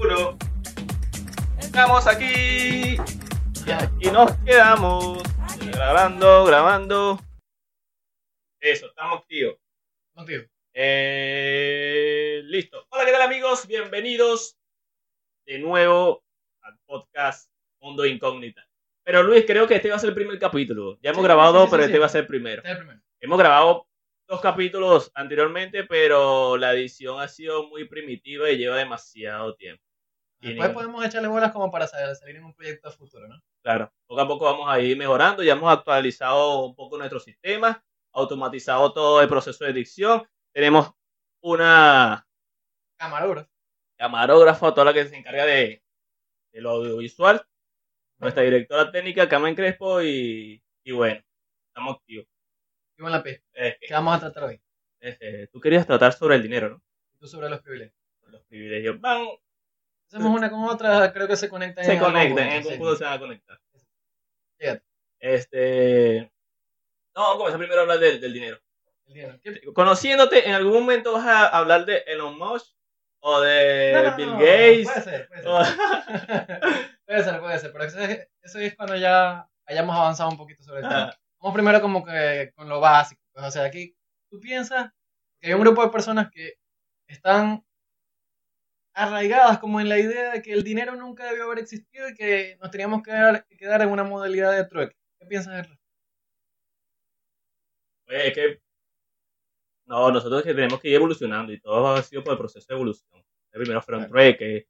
uno. Estamos aquí. Y aquí nos quedamos. Grabando, grabando. Eso, estamos activos. Contigo. Eh, listo. Hola, ¿qué tal amigos? Bienvenidos de nuevo al podcast Mundo Incógnita. Pero Luis, creo que este va a ser el primer capítulo. Ya hemos Sí, grabado sí, dos, sí, pero este va a ser el primero. Este es el primero. Hemos grabado dos capítulos anteriormente, pero la edición ha sido muy primitiva y lleva demasiado tiempo. Y Después podemos echarle bolas como para sa- salir en un proyecto futuro, ¿no? Claro, poco a poco vamos a ir mejorando. Ya hemos actualizado un poco nuestro sistema, automatizado todo el proceso de edición. Tenemos una Camarógrafo. camarógrafa, toda la que se encarga de, de lo audiovisual. Nuestra directora técnica, Carmen Crespo, y, y bueno, estamos activos. Y con la P. Eh, ¿Qué vamos a tratar hoy? eh, tú querías tratar sobre el dinero, ¿no? Tú sobre los privilegios. Los privilegios van, Hacemos una con otra, creo que se conectan. se conectan, en punto se van a conectar. Fíjate, Este. No, vamos a comenzar primero a hablar del, del dinero. el dinero. ¿Qué- Conociéndote, ¿en algún momento vas a hablar de Elon Musk o de No, no, Bill no, Gates? Puede ser, puede ser. Puede ser, puede ser. Pero eso es, eso es cuando ya hayamos avanzado un poquito sobre el tema. Vamos primero como que con lo básico. pues, o sea, aquí tú piensas que hay un grupo de personas que están arraigadas como en la idea de que el dinero nunca debió haber existido y que nos teníamos que quedar, que quedar en una modalidad de trueque. ¿Qué piensas de eso? Oye, es que. No, nosotros es que tenemos que ir evolucionando y todo ha sido por el proceso de evolución. Primero fueron trueques,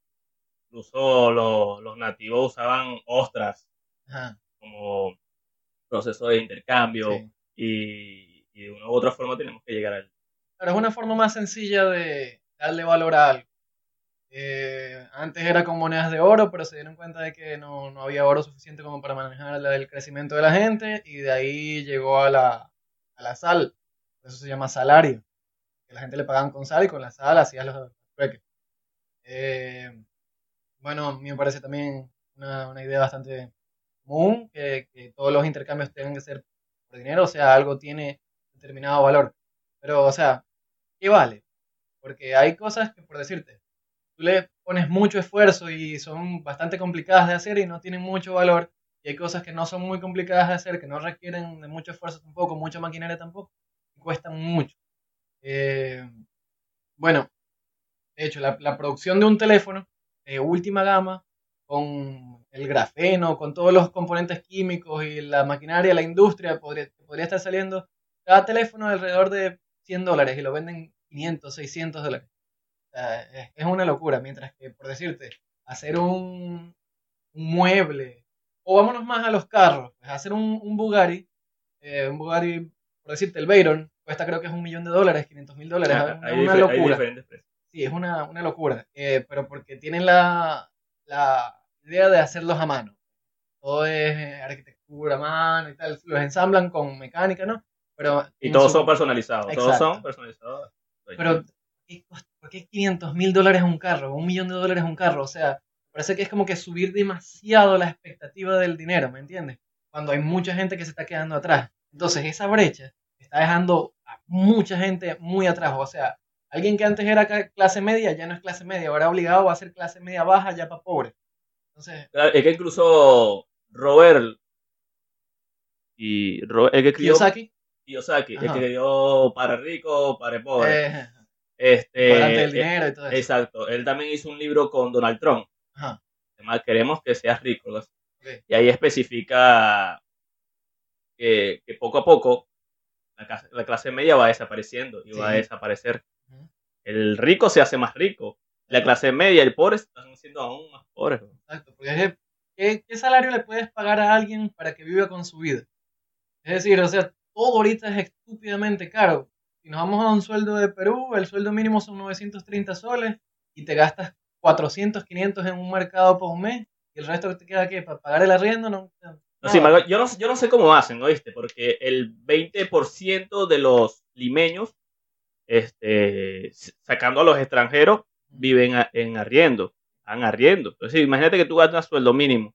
incluso los, los nativos usaban ostras Ajá, como proceso de intercambio sí. y, y de una u otra forma tenemos que llegar al. Pero es una forma más sencilla de darle valor a algo. Eh, antes era con monedas de oro, pero se dieron cuenta de que no, no había oro suficiente como para manejar el crecimiento de la gente y de ahí llegó a la, a la sal. Eso se llama salario. Que la gente le pagaban con sal y con la sal hacías los trueques. Eh, bueno, a mí me parece también una, una idea bastante común que, que todos los intercambios tengan que ser por dinero, o sea, algo tiene determinado valor. Pero, o sea, ¿qué vale? Porque hay cosas que, por decirte, tú le pones mucho esfuerzo y son bastante complicadas de hacer y no tienen mucho valor. Y hay cosas que no son muy complicadas de hacer, que no requieren de mucho esfuerzo tampoco, mucha maquinaria tampoco, y cuestan mucho. Eh, bueno, de hecho, la, la producción de un teléfono de última gama, con el grafeno, con todos los componentes químicos y la maquinaria, la industria, podría, podría estar saliendo cada teléfono alrededor de 100 dólares y lo venden 500, 600 dólares. Sea, es, es una locura. Mientras que, por decirte, hacer un, un mueble, o vámonos más a los carros, pues hacer un, un Bugatti, eh, un Bugatti, por decirte, el Veyron, cuesta creo que es un millón de dólares, 500 mil dólares, Ah, es una, locura. Sí, es una, una locura. Eh, pero porque tienen la, la idea de hacerlos a mano. Todo es eh, arquitectura a mano y tal. Los ensamblan con mecánica, ¿no? Pero Y todos su- son personalizados. Todos son personalizados. Pero, ¿qué ¿por qué 500 mil dólares un carro? Un millón de dólares un carro. O sea, parece que es como que subir demasiado la expectativa del dinero, ¿me entiendes? Cuando hay mucha gente que se está quedando atrás. Entonces, esa brecha está dejando a mucha gente muy atrás. O sea, alguien que antes era clase media ya no es clase media, ahora obligado a ser clase media baja ya para pobre. Entonces, Es que incluso Robert y Ro- el que escribió Kiyosaki, Kiyosaki, el que escribió para rico, para pobre. eh, este, del eh, dinero y todo eso. exacto. Él también hizo un libro con Donald Trump. Ajá, Además, queremos que seas rico. Y ahí especifica que, que poco a poco la clase, la clase media va desapareciendo y va a desaparecer. El rico se hace más rico. La clase media y el pobre se están haciendo aún más pobres. ¿no? Exacto, porque es que, ¿qué, qué salario le puedes pagar a alguien para que viva con su vida? Es decir, o sea, todo ahorita es estúpidamente caro. Si nos vamos a un sueldo de Perú, el sueldo mínimo son 930 soles y te gastas 400, 500 en un mercado por un mes y el resto que te queda, ¿qué? ¿Para pagar el arriendo? No, No, embargo, yo, no, yo no sé cómo hacen, ¿oíste? Porque el 20% de los limeños, este, sacando a los extranjeros, viven en arriendo, están arriendo. Entonces, imagínate que tú ganas sueldo mínimo,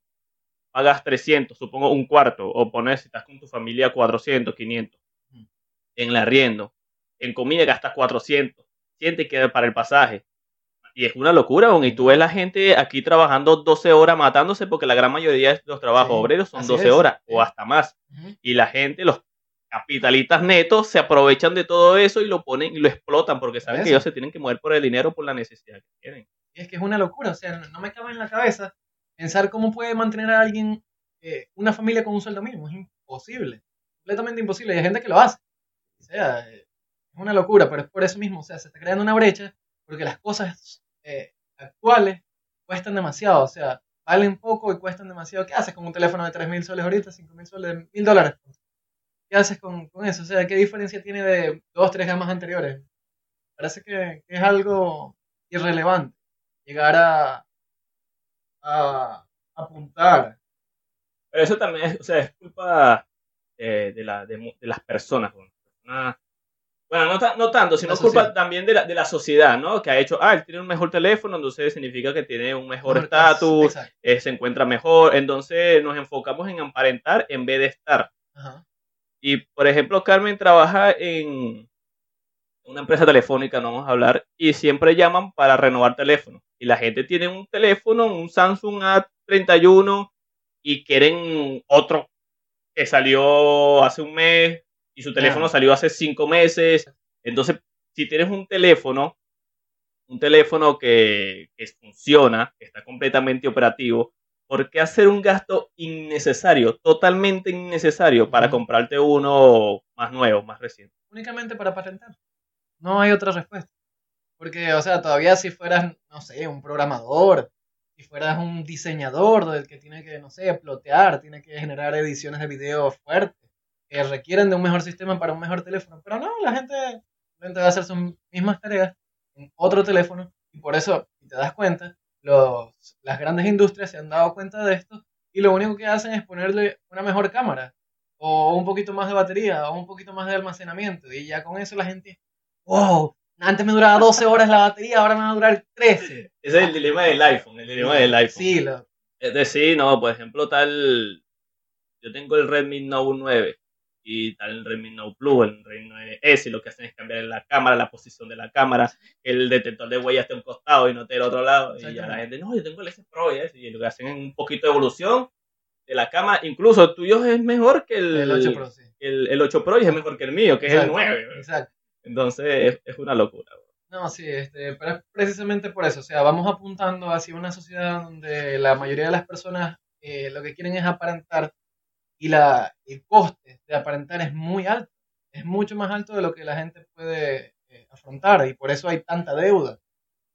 pagas 300, supongo un cuarto, o pones, si estás con tu familia, 400, 500 Ujú. en el arriendo. En comida gastas 400, 100 te queda para el pasaje. Y es una locura, y tú ves la gente aquí trabajando 12 horas matándose porque la gran mayoría de los trabajos Sí, obreros son así 12 es, horas o hasta más. Y la gente, los capitalistas netos, se aprovechan de todo eso y lo ponen y lo explotan porque saben que ellos se tienen que mover por el dinero, por la necesidad que tienen. Y es que es una locura, o sea, no, no me cabe en la cabeza pensar cómo puede mantener a alguien, eh, una familia con un sueldo mínimo. Es imposible, completamente imposible. Y hay gente que lo hace. O sea, eh, es una locura, pero es por eso mismo, o sea, se está creando una brecha porque las cosas eh, actuales cuestan demasiado, o sea, valen poco y cuestan demasiado. ¿Qué haces con un teléfono de 3 mil soles ahorita, 5 mil soles, mil dólares? ¿Qué haces con, con eso? O sea, ¿qué diferencia tiene de dos, tres gamas anteriores? Parece que, es algo irrelevante llegar a, a apuntar. Pero eso también es, o sea, es culpa eh, de, la, de, las personas. Personas- Bueno, no, ta- no tanto, sino La culpa sociedad. también de la, de la sociedad, ¿no? Que ha hecho, ah, él tiene un mejor teléfono, entonces significa que tiene un mejor estatus, eh, se encuentra mejor, entonces nos enfocamos en aparentar en vez de estar. Ajá. Y, por ejemplo, Carmen trabaja en una empresa telefónica, no vamos a hablar, y siempre llaman para renovar teléfono. Y la gente tiene un teléfono, un Samsung A31, y quieren otro que salió hace un mes y su teléfono salió hace cinco meses. Entonces, si tienes un teléfono, un teléfono que, que funciona, que está completamente operativo, ¿por qué hacer un gasto innecesario, totalmente innecesario, para comprarte uno más nuevo, más reciente? Únicamente para patentar. No hay otra respuesta. Porque, o sea, todavía si fueras, no sé, un programador, si fueras un diseñador del que tiene que, no sé, plotear, tiene que generar ediciones de video fuertes, que requieren de un mejor sistema para un mejor teléfono. Pero no, la gente va a hacer sus mismas tareas en otro teléfono y por eso, si te das cuenta, los, las grandes industrias se han dado cuenta de esto y lo único que hacen es ponerle una mejor cámara o un poquito más de batería o un poquito más de almacenamiento y ya con eso la gente, wow, antes me duraba 12 horas la batería, ahora me va a durar 13. Ese es el dilema del iPhone, el dilema del iPhone. Sí, lo- Es decir, no, por ejemplo, tal. Yo tengo el Redmi Note 9 y tal Note Plus, el Redmi 9S, y lo que hacen es cambiar la cámara, la posición de la cámara, que el detector de huella esté a un costado y no esté al otro lado. Y ya la gente, no, yo tengo el S Pro y lo que hacen es un poquito de evolución de la cámara. Incluso el tuyo es mejor que el, el 8 Pro, sí. el, el 8 Pro y es mejor que el mío, que es el Exacto, 9. Exacto. Entonces es, es una locura. No, sí, este, pero es precisamente por eso. O sea, vamos apuntando hacia una sociedad donde la mayoría de las personas eh, lo que quieren es aparentar y la, el coste de aparentar es muy alto. Es mucho más alto de lo que la gente puede eh, afrontar y por eso hay tanta deuda.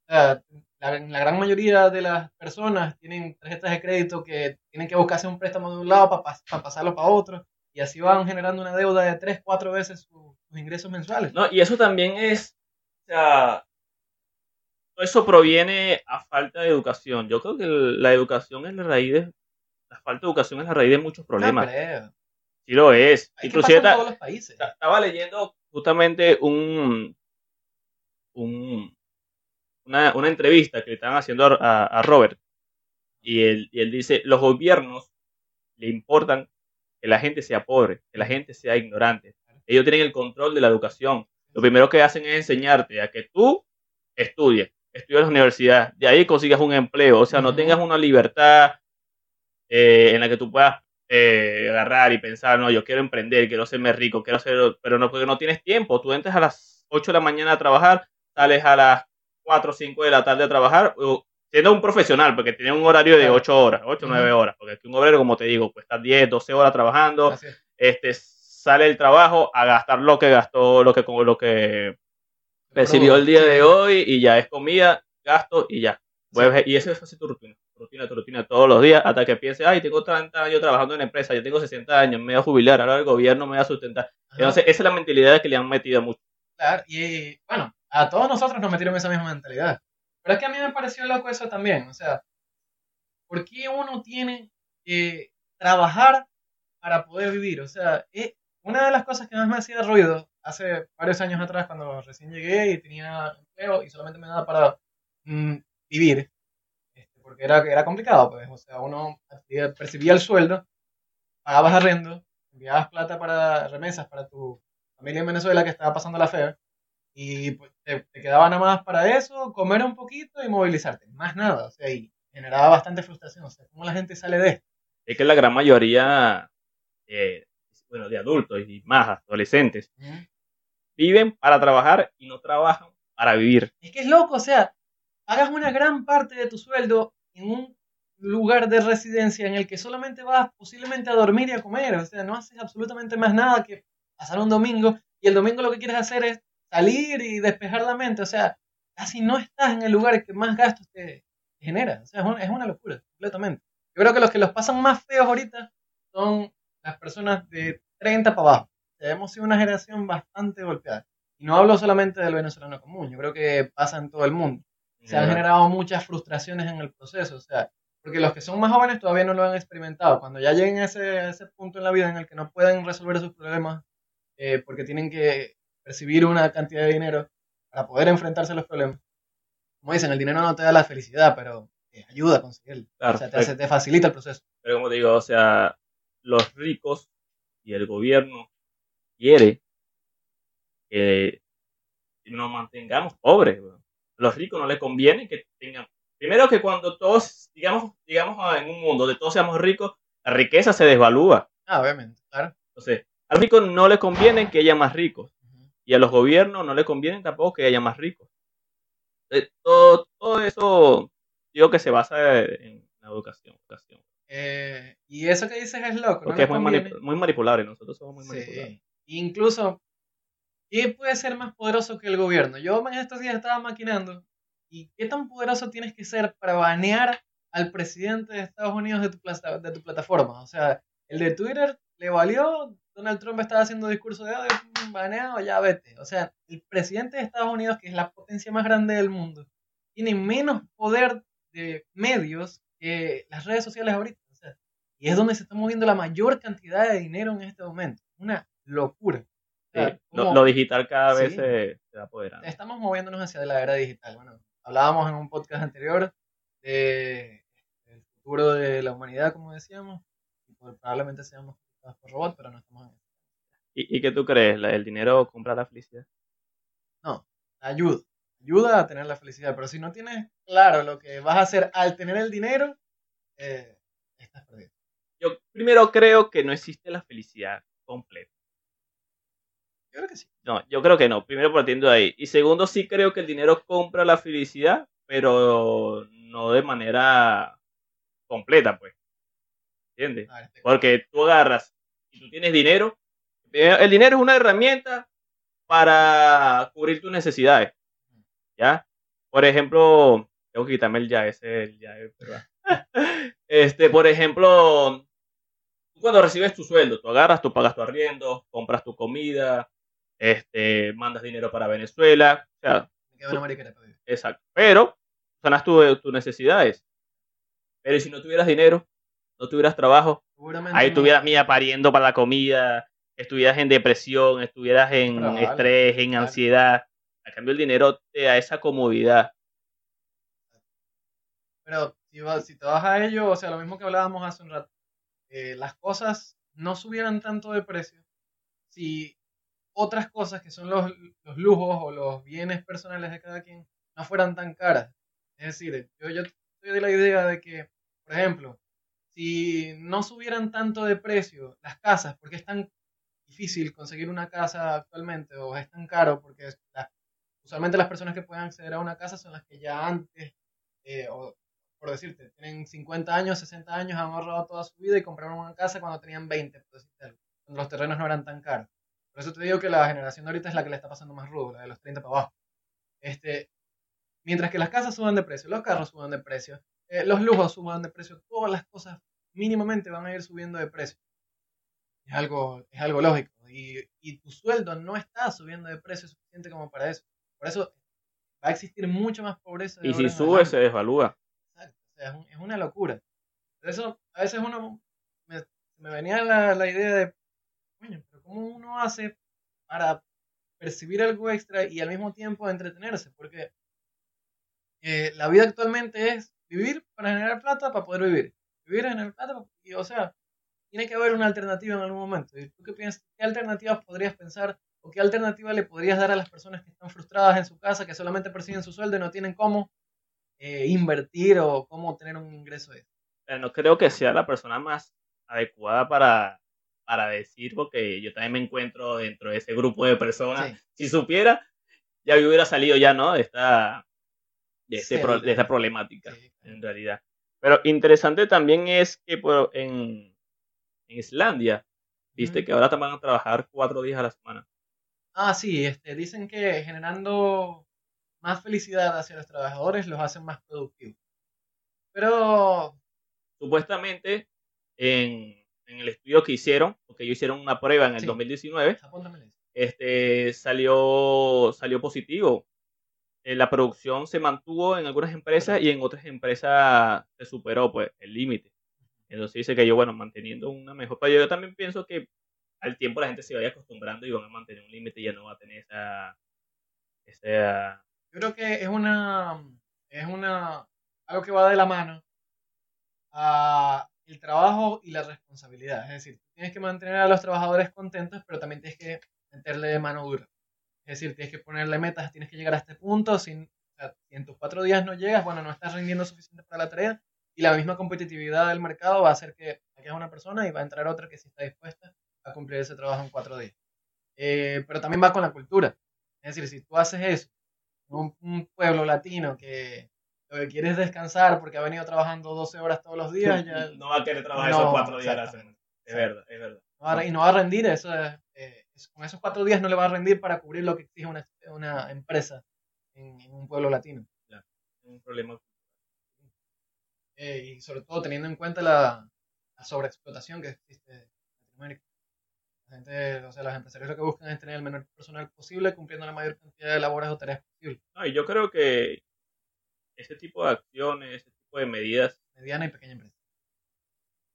O sea, la, la gran mayoría de las personas tienen tarjetas de crédito que tienen que buscarse un préstamo de un lado para pasarlo para otro y así van generando una deuda de tres, cuatro veces su- sus ingresos mensuales. No, y eso también es, o sea, eso proviene a falta de educación. Yo creo que la educación es la raíz de, la falta de educación es la raíz de muchos problemas. No creo. Sí lo es. Que Inclusive pasa en ta- todos los países. ta- estaba leyendo justamente un, un una, una entrevista que le estaban haciendo a, Robert y él, y él dice, los gobiernos le importan que la gente sea pobre, que la gente sea ignorante. Ellos tienen el control de la educación. Lo primero que hacen es enseñarte a que tú estudies, estudies en la universidad, de ahí consigas un empleo, o sea, no tengas una libertad eh, en la que tú puedas eh, agarrar y pensar, no, yo quiero emprender, quiero serme rico, quiero hacer, pero no, porque no tienes tiempo. Tú entras a las 8 de la mañana a trabajar, sales a las 4 o 5 de la tarde a trabajar, o siendo un profesional, porque tiene un horario de Claro. 8 horas, 8 o 9 Ujú. horas, porque aquí un obrero, como te digo, cuesta 10, 12 horas trabajando, este sale el trabajo a gastar lo que gastó, lo que lo que recibió el día de hoy y ya es comida, gasto y ya. Vuelves- Y eso es así tu rutina, tu rutina, tu rutina todos los días hasta que pienses, ay, tengo 30 años trabajando en empresa, yo tengo 60 años, me voy a jubilar, ahora el gobierno me va a sustentar. Ajá, Entonces, esa es la mentalidad que le han metido mucho. claro, y bueno, a todos nosotros nos metieron esa misma mentalidad. Pero es que a mí me pareció loco eso también. O sea, ¿por qué uno tiene que trabajar para poder vivir? O sea, eh, una de las cosas que más me hacía ruido hace varios años atrás, cuando recién llegué y tenía empleo y solamente me daba para mm, vivir, este, porque era, era complicado, pues. O sea, uno percibía- el sueldo, pagabas arrendo, enviabas plata para remesas para tu familia en Venezuela que estaba pasando la fea Y pues, te, te quedaba nada más para eso, comer un poquito y movilizarte. Más nada. O sea, y generaba bastante frustración. O sea, ¿cómo la gente sale de esto? Es que la gran mayoría, eh, bueno, de adultos y más adolescentes, viven para trabajar y no trabajan para vivir. Es que es loco, o sea, hagas una gran parte de tu sueldo en un lugar de residencia en el que solamente vas posiblemente a dormir y a comer, o sea, no haces absolutamente más nada que pasar un domingo y el domingo lo que quieres hacer es salir y despejar la mente, o sea, casi no estás en el lugar que más gastos te genera, o sea, es una, es una locura, completamente. Yo creo que los que los pasan más feos ahorita son las personas de 30 para abajo. O sea, hemos sido una generación bastante golpeada. Y no hablo solamente del venezolano común, yo creo que pasa en todo el mundo. Se han generado muchas frustraciones en el proceso, o sea, porque los que son más jóvenes todavía no lo han experimentado. Cuando ya lleguen a ese, a ese punto en la vida en el que no pueden resolver sus problemas eh, porque tienen que percibir una cantidad de dinero para poder enfrentarse a los problemas. Como dicen, el dinero no te da la felicidad, pero te ayuda a conseguirlo. Claro, o sea, te, hace- te facilita el proceso. Pero como digo, o sea, los ricos y el gobierno quiere que nos mantengamos pobres. weón. A los ricos no les conviene que tengan... Primero que cuando todos, digamos, digamos ah, en un mundo donde todos seamos ricos, la riqueza se desvalúa. Ah, obviamente, claro. Entonces, a los ricos no les conviene que haya más ricos. Y a los gobiernos no les conviene tampoco que haya más ricos. Eh, todo, todo eso, digo que se basa en la educación. educación. Eh, y eso que dices es loco. ¿no Porque es muy, manip- muy manipulable, nosotros somos muy Sí. manipulables. Incluso, ¿qué puede ser más poderoso que el gobierno? Yo en estos días estaba maquinando. ¿Y qué tan poderoso tienes que ser para banear al presidente de Estados Unidos de tu, plata- de tu plataforma? O sea, el de Twitter le valió. Donald Trump estaba haciendo discurso de odio, baneado, ya vete. O sea, el presidente de Estados Unidos, que es la potencia más grande del mundo, tiene menos poder de medios que las redes sociales ahorita. Y es donde se está moviendo la mayor cantidad de dinero en este momento. Una locura. Sí, lo, digital cada vez Sí. se, se va apoderando. estamos moviéndonos hacia la era digital. Bueno, hablábamos en un podcast anterior de el futuro de la humanidad, como decíamos, y pues probablemente seamos por robots, pero no estamos en eso. ¿Y, y qué tú crees? ¿La- ¿El dinero compra la felicidad? Ayuda, ayuda a tener la felicidad, pero si no tienes claro lo que vas a hacer al tener el dinero, eh, estás perdido. Yo primero creo que no existe la felicidad completa. Yo creo que sí. No, yo creo que no. Primero partiendo de ahí. Y segundo, sí creo que el dinero compra la felicidad, pero no de manera completa, pues. ¿Entiendes? A ver, te- Porque tú agarras y tú tienes dinero. eh, El dinero es una herramienta para cubrir tus necesidades. ¿Ya? Por ejemplo, tengo que quitarme el ya, ese el ya, este, por ejemplo, tú cuando recibes tu sueldo, tú agarras, tú pagas tu arriendo, compras tu comida, este, mandas dinero para Venezuela, o sea, todavía. Exacto. Pero sanas tu- tus necesidades. Pero ¿y si no tuvieras dinero, no tuvieras trabajo, ahí no- estuvieras mía pariendo para la comida, estuvieras en depresión, estuvieras en Probable, estrés, en claro. ansiedad. A cambio el dinero te da esa comodidad. Pero si, vas- si te vas a ello, o sea, lo mismo que hablábamos hace un rato, eh, las cosas no subieran tanto de precio si otras cosas que son los, los lujos o los bienes personales de cada quien no fueran tan caras. Es decir, yo, yo estoy de la idea de que, por ejemplo, si no subieran tanto de precio las casas, porque es tan difícil conseguir una casa actualmente o es tan caro, porque la- usualmente las personas que pueden acceder a una casa son las que ya antes, eh, o por decirte, tienen 50 años, 60 años, han ahorrado toda su vida y compraron una casa cuando tenían 20, por decirte algo, cuando los terrenos no eran tan caros. Por eso te digo que la generación de ahorita es la que le está pasando más rudo, la de los 30 para abajo. Este, mientras que las casas suban de precio, los carros suban de precio, eh, los lujos suban de precio, todas las cosas mínimamente van a ir subiendo de precio. Es algo, es algo lógico. Y, y tu sueldo no está subiendo de precio suficiente como para eso. Por eso va a existir mucho más pobreza. de Y si sube, adelante. se desvalúa. Exacto, o sea, es, un- es una locura. Por eso, a veces uno me, me venía la, la idea de, coño, ¿cómo uno hace para percibir algo extra y al mismo tiempo entretenerse? Porque eh, la vida actualmente es vivir para generar plata para poder vivir. Vivir, generar plata, para- y, o sea, tiene que haber una alternativa en algún momento. ¿Y tú qué piensas? ¿Qué alternativas podrías pensar ¿O qué alternativa le podrías dar a las personas que están frustradas en su casa, que solamente perciben su sueldo y no tienen cómo eh, invertir o cómo tener un ingreso de No creo que sea la persona más adecuada para, para decir, porque yo también me encuentro dentro de ese grupo de personas. Sí. Si supiera, ya yo hubiera salido ya, ¿no? De esta, de, este pro- Sí. de esta problemática, Sí, en realidad. Pero interesante también es que por- en, en Islandia, viste que ahora te van a trabajar cuatro días a la semana. Ah, sí, este, dicen que generando más felicidad hacia los trabajadores los hacen más productivos. Pero, Supuestamente, en, en el estudio que hicieron, porque ellos hicieron una prueba en el Sí. 2019, apúntamelo. este, salió, salió positivo. Eh, la producción se mantuvo en algunas empresas y en otras empresas se superó pues, el límite. Entonces dice que yo, bueno, manteniendo una mejor... Pero yo también pienso que al tiempo la gente se vaya acostumbrando y van a mantener un límite y ya no va a tener esa... esa Yo creo que es una, es una, algo que va de la mano a el trabajo y la responsabilidad. Es decir, tienes que mantener a los trabajadores contentos, pero también tienes que meterle mano dura. Es decir, tienes que ponerle metas, tienes que llegar a este punto. Si en tus cuatro días no llegas, bueno, no estás rindiendo suficiente para la tarea. Y la misma competitividad del mercado va a hacer que saques a una persona y va a entrar otra que sí está dispuesta a cumplir ese trabajo en cuatro días. Eh, pero también va con la cultura. Es decir, si tú haces eso, un pueblo latino que lo que quiere es descansar porque ha venido trabajando 12 horas todos los días, ya no va a querer trabajar No, esos cuatro días la semana. Es verdad, es verdad. no va a- y no va a rendir, eso es, eh, con esos cuatro días no le va a rendir para cubrir lo que exige una, una empresa en, en un pueblo latino. Es un problema. Eh, y sobre todo teniendo en cuenta la, la sobreexplotación que existe en Latinoamérica. La gente, o sea, los empresarios lo que buscan es tener el menor personal posible cumpliendo la mayor cantidad de labores o tareas posible, No, y yo creo que ese tipo de acciones, ese tipo de medidas mediana y pequeña empresa.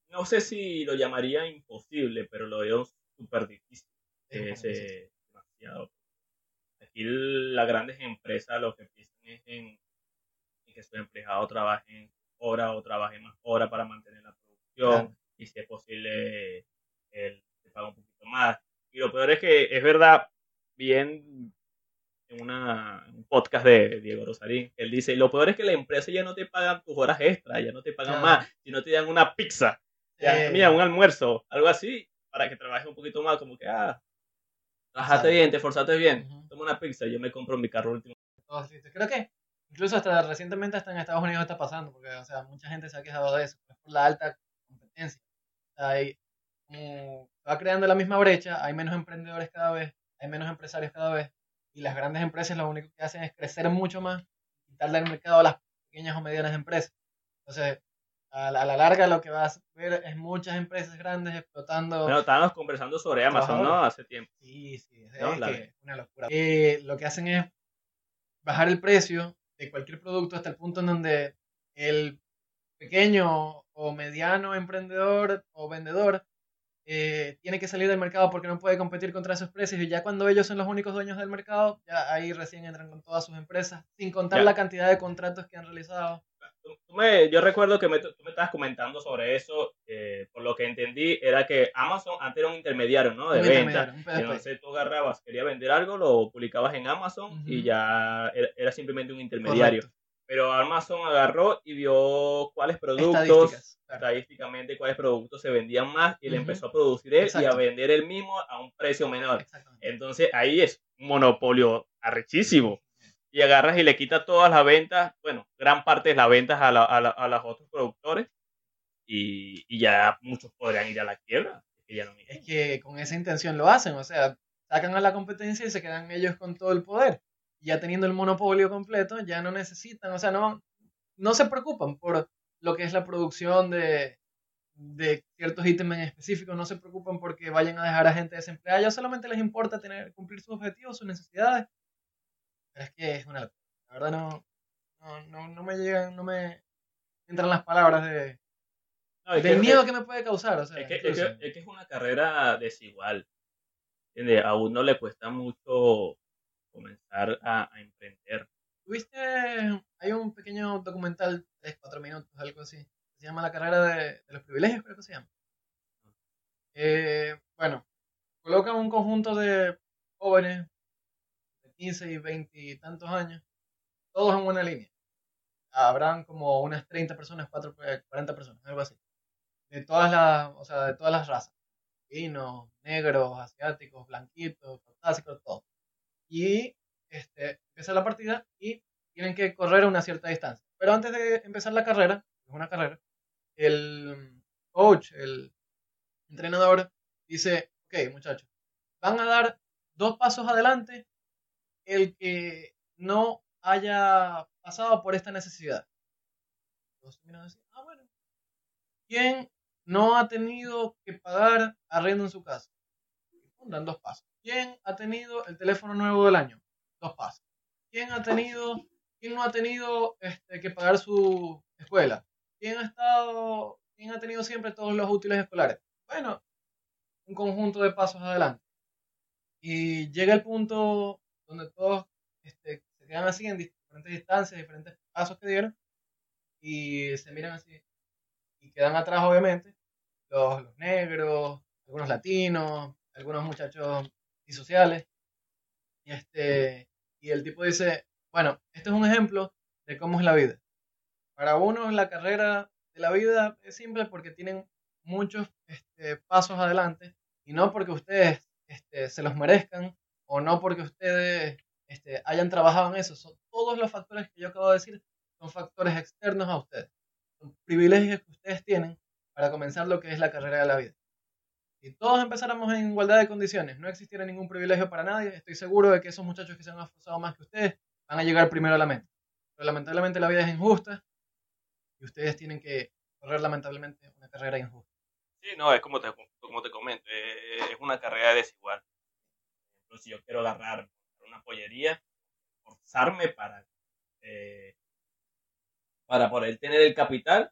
no sé si lo llamaría imposible, pero lo veo súper difícil. Es dices. demasiado. Aquí las grandes empresas lo que piensan es en, en que su empleado trabaje hora o trabaje más horas para mantener la producción Claro. y si es posible él se paga un poquito más. Y lo peor es que es verdad, bien en, una, un podcast de Diego Rosarín, él dice, lo peor es que la empresa ya no te pagan tus horas extras, ya no te pagan Claro. más, sino te dan una pizza Eh, mira, un almuerzo, algo así, para que trabajes un poquito más, como que, ah, trabajaste Exacto. bien, te esforzaste bien, toma una pizza, yo me compro mi carro último. Creo que incluso hasta recientemente hasta en Estados Unidos está pasando, porque o sea, mucha gente se ha quejado de eso, pues, por la alta competencia. O sea, hay, como se va creando la misma brecha, hay menos emprendedores cada vez, hay menos empresarios cada vez, y las grandes empresas lo único que hacen es crecer mucho más, quitarle el mercado a las pequeñas o medianas empresas. Entonces, a la, a la larga lo que va a ver es muchas empresas grandes explotando Bueno, estábamos conversando sobre Amazon, ¿no? Hace tiempo. Sí, sí, es, No, es claro. que es una locura. Eh, lo que hacen es bajar el precio de cualquier producto hasta el punto en donde el pequeño o mediano emprendedor o vendedor eh, tiene que salir del mercado porque no puede competir contra esos precios y ya cuando ellos son los únicos dueños del mercado, ya ahí recién entran con todas sus empresas, sin contar Ya. la cantidad de contratos que han realizado. Tú- tú me- yo recuerdo que me, tú me estabas comentando sobre eso, eh, por lo que entendí, era que Amazon antes era un intermediario, ¿no? De Un venta. Entonces tú agarrabas, querías vender algo, lo publicabas en Amazon y ya era, era simplemente un intermediario. Correcto. Pero Amazon agarró y vio cuáles productos, claro. estadísticamente cuáles productos se vendían más y le Ujú. empezó a producir él y a Exacto. vender él mismo a un precio menor. Entonces ahí es un monopolio arrechísimo. Y agarras y le quitas todas las ventas, bueno, gran parte de las ventas a, la- a, la- a los otros productores y, y ya muchos podrían ir a la quiebra. Que ya no es que con esa intención lo hacen, o sea, sacan a la competencia y se quedan ellos con todo el poder. Ya teniendo el monopolio completo, ya no necesitan, o sea, no, no se preocupan por lo que es la producción de, de ciertos ítems en específico, no se preocupan porque vayan a dejar a gente desempleada, ya solamente les importa tener, cumplir sus objetivos, sus necesidades. Pero es que es una. La verdad no, no, no, no me llegan, no me entran las palabras de, No, del que- miedo que me puede causar. O sea, Es que, es, que, es que es una carrera desigual. ¿entiendes? A uno le cuesta mucho comenzar a, a emprender. ¿Tuviste? Hay un pequeño documental, 3, 4 minutos, algo así. Se llama La carrera de, los privilegios, creo que se llama. Eh, bueno, colocan un conjunto de jóvenes de 15 y 20 y tantos años, todos en una línea. Habrán como unas 30 personas, 4, 40 personas, algo así. De todas las, o sea, de todas las razas. Finos, negros, asiáticos, blanquitos, caucásicos, todo. Y este, empieza la partida y tienen que correr a una cierta distancia. Pero antes de empezar la carrera, es una carrera, el coach, el entrenador, dice, ok muchachos, van a dar dos pasos adelante el que no haya pasado por esta necesidad. Entonces, miran así, ah, bueno. ¿Quién no ha tenido que pagar arriendo en su casa? Dan dos pasos. ¿Quién ha tenido el teléfono nuevo del año? Dos pasos. ¿Quién ha tenido, quién no ha tenido este, que pagar su escuela? ¿Quién ha estado, quién ha tenido siempre todos los útiles escolares? Bueno, un conjunto de pasos adelante. Y llega el punto donde todos este, se quedan así en diferentes distancias, diferentes pasos que dieron, y se miran así. Y quedan atrás, obviamente, los, los negros, algunos latinos, algunos muchachos disociales. Y, este, y el tipo dice, bueno, este es un ejemplo de cómo es la vida. Para uno la carrera de la vida es simple porque tienen muchos este, pasos adelante y no porque ustedes este, se los merezcan o no porque ustedes este, hayan trabajado en eso. Son todos los factores que yo acabo de decir, son factores externos a ustedes. Son privilegios que ustedes tienen para comenzar lo que es la carrera de la vida. Si todos empezáramos en igualdad de condiciones, no existiera ningún privilegio para nadie, estoy seguro de que esos muchachos que se han esforzado más que ustedes van a llegar primero a la meta. Pero lamentablemente la vida es injusta y ustedes tienen que correr lamentablemente una carrera injusta. Sí, no, es como te, como te comento, es una carrera desigual. Por si yo quiero agarrar una pollería, forzarme para, eh, para poder tener el capital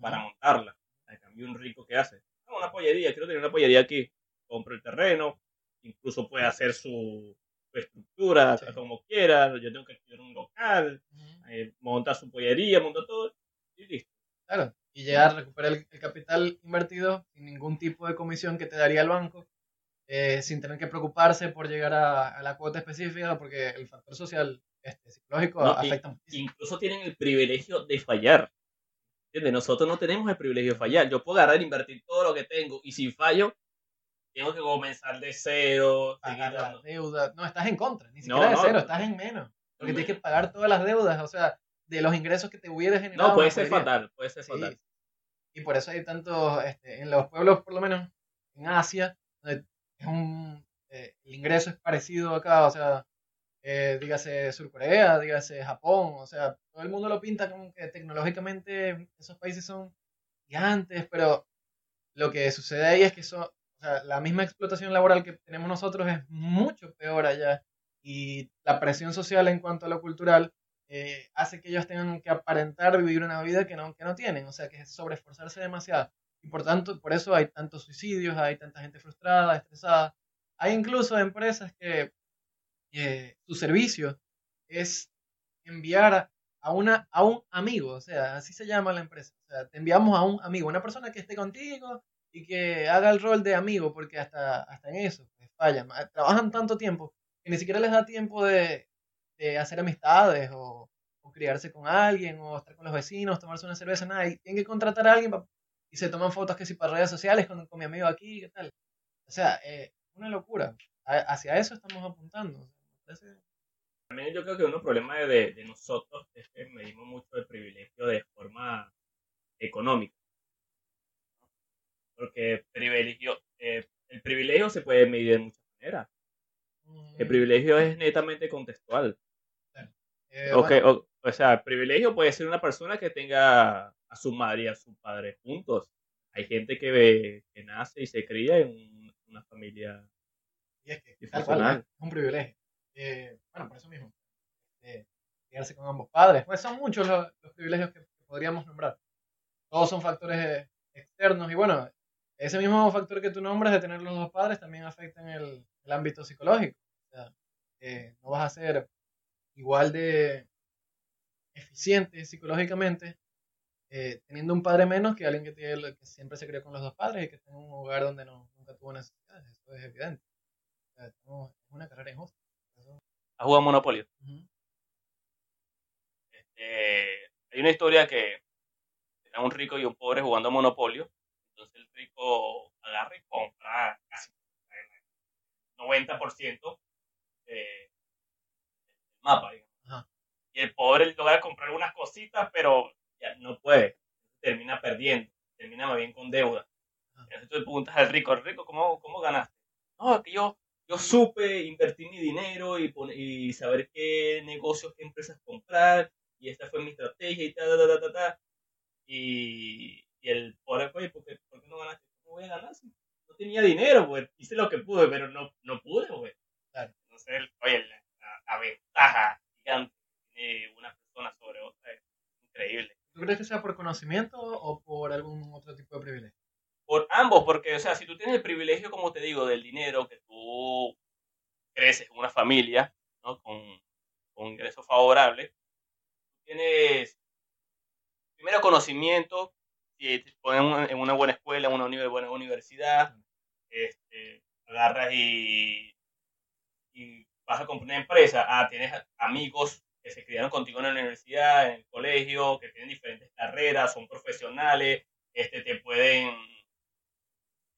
para montarla. En cambio, un rico que hace, una pollería, quiero tener una pollería aquí, compro el terreno, incluso puede hacer su, estructura como quiera, yo tengo que estudiar un local, eh, monta su pollería, monta todo y listo. Claro, y llegar a recuperar el, capital invertido sin ningún tipo de comisión que te daría el banco, eh, sin tener que preocuparse por llegar a, la cuota específica, porque el factor social este, psicológico afecta muchísimo. Incluso tienen el privilegio de fallar. ¿Entiendes? Nosotros no tenemos el privilegio de fallar. Yo puedo agarrar, invertir todo lo que tengo y si fallo, tengo que comenzar de cero. Pagar las deudas. No, estás en contra, ni siquiera de cero, estás en menos. Porque tienes que pagar todas las deudas, o sea, de los ingresos que te hubieras generado. No, puede ser fatal, puede ser fatal. Y por eso hay tanto, este, en los pueblos, por lo menos en Asia, es un, eh, el ingreso es parecido acá, o sea, eh, dígase Surcorea, dígase Japón, o sea, todo el mundo lo pinta como que tecnológicamente esos países son gigantes, pero lo que sucede ahí es que son, o sea, la misma explotación laboral que tenemos nosotros es mucho peor allá y la presión social en cuanto a lo cultural eh, hace que ellos tengan que aparentar vivir una vida que no, que no tienen, o sea, que es sobreesforzarse demasiado. Y por tanto, por eso hay tantos suicidios, hay tanta gente frustrada, estresada. Hay incluso empresas que eh, su servicio es enviar a, una, a un amigo, o sea, así se llama la empresa. O sea, te enviamos a un amigo, una persona que esté contigo y que haga el rol de amigo, porque hasta, hasta en eso pues, fallan. Trabajan tanto tiempo que ni siquiera les da tiempo de, de hacer amistades o, o, criarse con alguien o estar con los vecinos, tomarse una cerveza, nada. Y tienen que contratar a alguien y se toman fotos que si para redes sociales con, con mi amigo aquí, ¿qué tal? O sea, eh, una locura. hacia eso estamos apuntando. También yo creo que uno problema de, de nosotros es que medimos mucho el privilegio de forma económica. Porque privilegio, eh, el privilegio se puede medir de muchas maneras. El mm. privilegio es netamente contextual. Eh, o, o, sea, el privilegio puede ser una persona que tenga a su madre y a su padre juntos. Hay gente que, ve, que nace y se cría en una familia. Y es que es un privilegio. Eh, bueno, por eso mismo, eh, quedarse con ambos padres. Pues son muchos los, privilegios que, podríamos nombrar. Todos son factores externos y bueno, ese mismo factor que tú nombras de tener los dos padres también afecta en el, ámbito psicológico. O sea, eh, no vas a ser igual de eficiente psicológicamente teniendo un padre menos que alguien que, tiene, que siempre se crió con los dos padres y que está en un hogar donde no, nunca tuvo necesidades. Eso es evidente. sea, estamos- es una carrera injusta. ¿Has jugado Monopolio? Este, hay una historia que era un rico y un pobre jugando Monopolio. Entonces el rico agarra y compra casi el 90% de- del mapa. digamos. Y el pobre logra comprar unas cositas, pero ya no puede. Termina perdiendo. Termina más bien con deuda. Ajá. Entonces tú le preguntas al rico, rico, ¿cómo, cómo ganaste? No, es que yo, yo supe invertir mi dinero y, y saber qué negocios, qué empresas comprar y esta fue mi estrategia y ta, ta, ta, ta, ta, ta. Y, y el pobre, oye, ¿por qué, por qué no ganaste? ¿Cómo voy a ganar? si no tenía dinero, pues. Hice lo que pude, pero no, no pude, pues. Claro. Entonces, el- oye, la, la- la ventaja gigante que tiene una persona sobre otra es increíble. ¿Tú crees que sea por conocimiento o por algún otro tipo de privilegio? Por ambos, porque, o sea, si tú tienes el privilegio, como te digo, del dinero, que tú creces en una familia, ¿no? Con, con ingresos favorables, tienes primero conocimiento, si te ponen en una- en una buena escuela, en una buena universidad, este, agarras y, y vas a comprar una empresa, ah, tienes amigos que se criaron contigo en la universidad, en el colegio, que tienen diferentes carreras, son profesionales, este, te pueden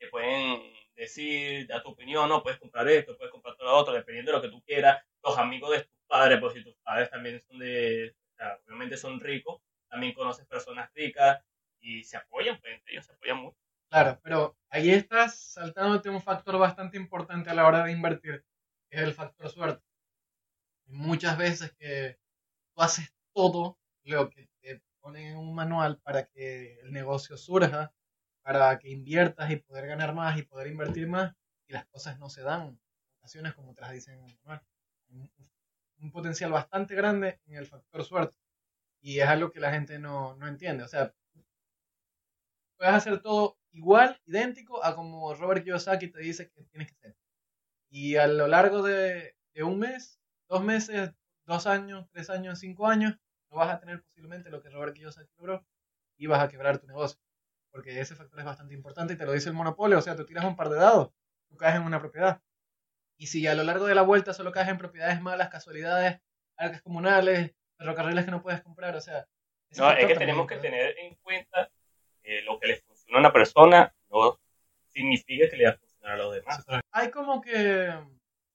te pueden decir, dar tu opinión, no, puedes comprar esto, puedes comprar todo lo otro, dependiendo de lo que tú quieras. Los amigos de tus padres, pues si tus padres también son de, o sea, obviamente son ricos, también conoces personas ricas y se apoyan, pues ellos se apoyan mucho. Claro, pero ahí estás saltándote un factor bastante importante a la hora de invertir, que es el factor suerte. Muchas veces que tú haces todo lo que te ponen en un manual para que el negocio surja, para que inviertas y poder ganar más y poder invertir más, y las cosas no se dan ocasiones como te las dicen un, un potencial bastante grande en el factor suerte. Y es algo que la gente no, no entiende. O sea, puedes hacer todo igual, idéntico a como Robert Kiyosaki te dice que tienes que hacer. Y a lo largo de, de un mes, dos meses, dos años, tres años, cinco años, no vas a tener posiblemente lo que Robert Kiyosaki logró y vas a quebrar tu negocio. Porque ese factor es bastante importante y te lo dice el monopolio. O sea, tú tiras un par de dados, tú caes en una propiedad. Y si a lo largo de la vuelta solo caes en propiedades malas, casualidades, arcas comunales, ferrocarriles que no puedes comprar, o sea... No, es que también tenemos que tener en cuenta que lo que le funciona a una persona no significa que le va a funcionar a los demás. hay como que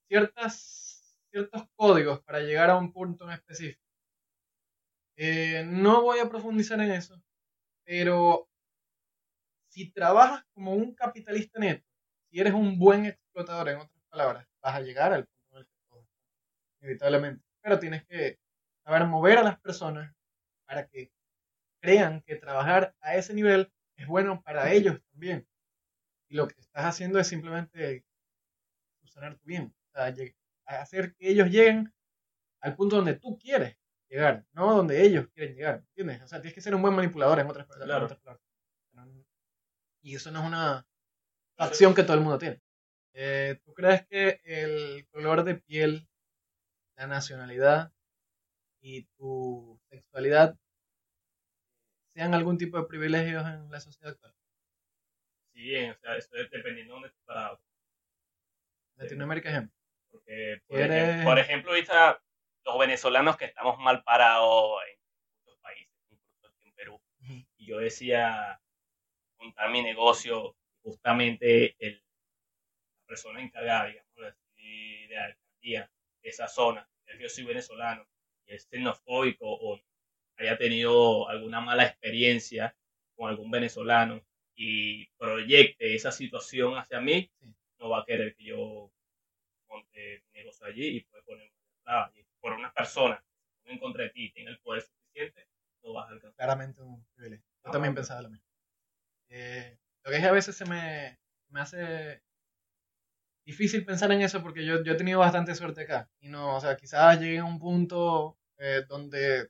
ciertas, ciertos códigos para llegar a un punto en específico. Eh, no voy a profundizar en eso, pero si trabajas como un capitalista neto, si eres un buen explotador, en otras palabras, vas a llegar al punto en el que inevitablemente. Pero tienes que saber mover a las personas para que crean que trabajar a ese nivel es bueno para ellos también. Y lo que estás haciendo es simplemente subsanar tu bien. O sea, hacer que ellos lleguen al punto donde tú quieres llegar, no donde ellos quieren llegar. ¿Entiendes? O sea, tienes que ser un buen manipulador en otras, en Claro. otras palabras. Y eso no es una acción que todo el mundo tiene. Eh, ¿Tú crees que el color de piel, la nacionalidad y tu sexualidad sean algún tipo de privilegios en la sociedad actual? Sí, o sea, eso es dependiendo de dónde estés parado. Latinoamérica, ejemplo. Porque, por, Eres- ejemplo, por ejemplo, ahorita los venezolanos que estamos mal parados en muchos países, incluso aquí en Perú. Y yo decía, montar mi negocio, justamente el, la persona encargada, digamos de la alcaldía de esa zona, ya que yo soy venezolano, y es xenofóbico o haya tenido alguna mala experiencia con algún venezolano y proyecte esa situación hacia mí, no va a querer que yo monte mi negocio allí y puede poner. Y por una persona ponga en contra de ti tenga el poder suficiente, no vas a alcanzar. claramente un privilegio. Yo Ah, también bueno. pensaba lo mismo. Eh, lo que es que a veces se me, me hace difícil pensar en eso porque yo, yo he tenido bastante suerte acá. Y no, o sea, quizás llegué a un punto eh, donde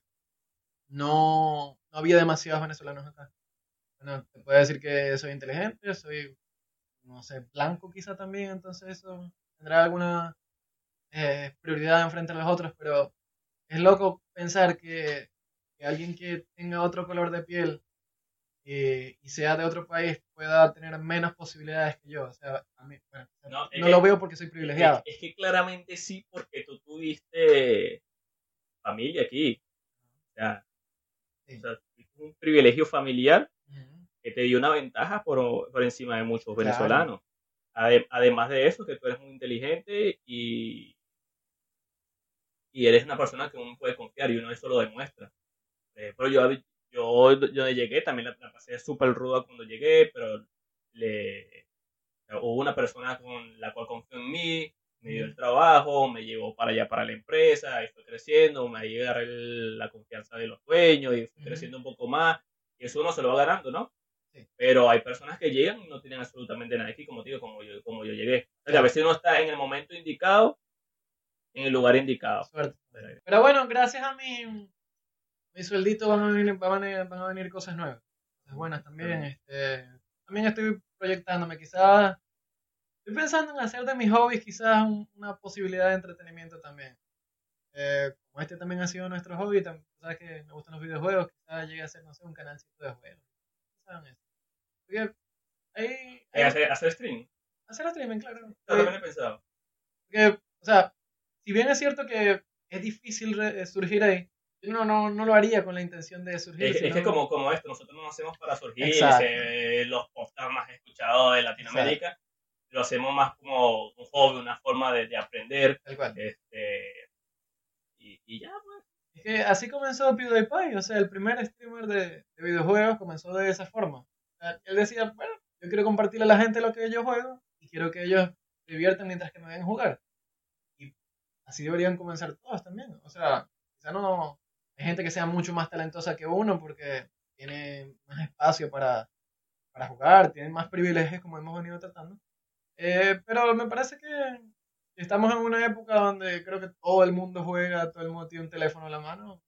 no, no había demasiados venezolanos acá. Bueno, te puedo decir que soy inteligente, soy, no sé, blanco quizá también, entonces eso tendrá alguna eh, prioridad enfrente a los otros, pero es loco pensar que, que alguien que tenga otro color de piel eh, y sea de otro país pueda tener menos posibilidades que yo. O sea, a mí, bueno, No, no, es que- lo veo porque soy Es que, privilegiado. es que claramente sí, porque tú tuviste familia aquí. O sea, Sí. o sea, tuviste un privilegio familiar que te dio una ventaja por, por encima de muchos Claro. venezolanos. Ade- además de eso, que tú eres muy inteligente y, y eres una persona que uno puede confiar y uno eso lo demuestra. Eh, pero yo, yo, yo llegué, también la, la pasé súper ruda cuando llegué, pero le, hubo una persona con la cual confió en mí, me dio el trabajo, me llevó para allá para la empresa, y fue creciendo, me agarré el- la confianza de los dueños y Ujú. creciendo un poco más. Y eso uno se lo va ganando, ¿no? Sí. Pero hay personas que llegan y no tienen absolutamente nada aquí, como digo, como yo, como yo llegué. O sea, que a veces uno está en el momento indicado, en el lugar indicado. Suerte. Pero bueno, gracias a mi, mi sueldito van a venir, van a venir, van a venir cosas nuevas. Cosas buenas también. Este, también estoy proyectándome, quizás. Estoy pensando en hacer de mis hobbies quizás un- una posibilidad de entretenimiento también. Eh, como este también ha sido nuestro hobby, sabes que me gustan los videojuegos, quizás llegue a ser, no sé, un canalcito de juegos. ¿Saben eso? Porque ahí, Eh, ahí- hacer, hacer stream. hacer streaming, claro. Yo también he pensado. Porque, o sea, si bien es cierto que es difícil re- eh, surgir ahí, no, no, no lo haría con la intención de surgir. Es, es sino- que como, como esto, nosotros no lo hacemos para surgir, Exacto. ser los podcasts más escuchados de Latinoamérica, lo hacemos más como un hobby, una forma de, de aprender. Tal cual. Este, y, y ya, pues. Es que así comenzó PewDiePie, o sea, el primer streamer de, de videojuegos comenzó de esa forma. O sea, él decía, bueno, yo quiero compartirle a la gente lo que yo juego y quiero que ellos se diviertan mientras que me ven jugar. Y así deberían comenzar todos también. O sea, quizá no gente que sea mucho más talentosa que uno porque tiene más espacio para, para jugar, tienen más privilegios como hemos venido tratando. Eh, pero me parece que estamos en una época donde creo que todo el mundo juega, todo el mundo tiene un teléfono en la mano.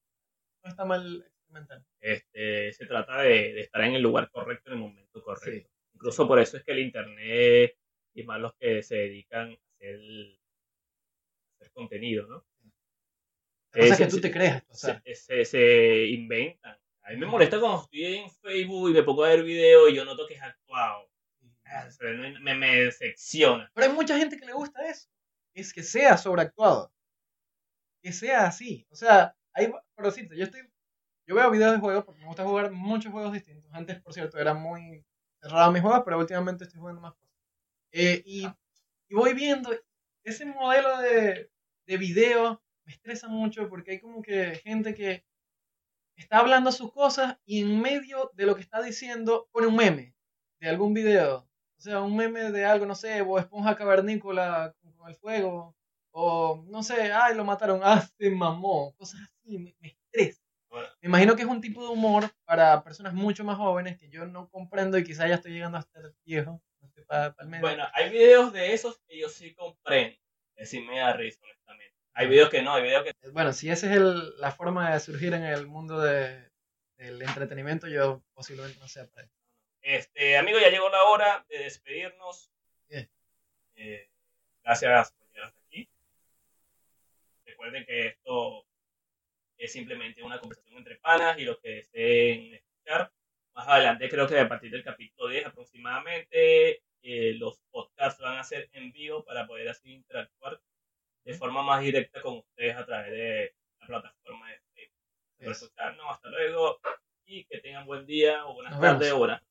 No está mal experimentar. Este, se trata de, de estar en el lugar correcto en el momento correcto. Sí. Incluso por eso es que el internet y más los que se dedican a hacer, a hacer contenido, ¿no? La cosa es que tú te creas. O sea, se, se, se inventan. A mí me molesta cuando estoy en Facebook y me pongo a ver video y yo noto que es actuado. Ah, me, me decepciona. Pero hay mucha gente que le gusta eso. Es que sea sobreactuado. Que sea así. O sea, hay, por decirte, yo estoy, yo veo videos de juegos porque me gusta jugar muchos juegos distintos. Antes, por cierto, era muy cerrado mis juegos, pero últimamente estoy jugando más cosas. Eh, y, y voy viendo ese modelo de, de video me estresa mucho porque hay como que gente que está hablando sus cosas y en medio de lo que está diciendo pone un meme de algún video. O sea, un meme de algo, no sé, o esponja cavernícola con, el fuego. O no sé, ay, lo mataron, ah, se mamó. Cosas así, me, me estresa. Bueno. Me imagino que es un tipo de humor para personas mucho más jóvenes que yo no comprendo y quizá ya estoy llegando a estar viejo. No sé, para, el medio. Bueno, hay videos de esos que yo sí comprendo. Es decir, me da risa, honestamente. Hay videos que no, hay videos que Bueno, si esa es el- la forma de surgir en el mundo de, del entretenimiento, yo posiblemente no sea para eso. Este, amigo, ya llegó la hora de despedirnos. Bien. Eh, gracias por llegar hasta aquí. Recuerden que esto es simplemente una conversación entre panas y los que deseen escuchar. Más adelante, creo que a partir del capítulo 10 aproximadamente, eh, los podcasts van a ser en vivo para poder así interactuar de forma más directa con ustedes a través de la plataforma de Facebook. Por escucharnos, hasta luego y que tengan buen día o buenas tardes o buenas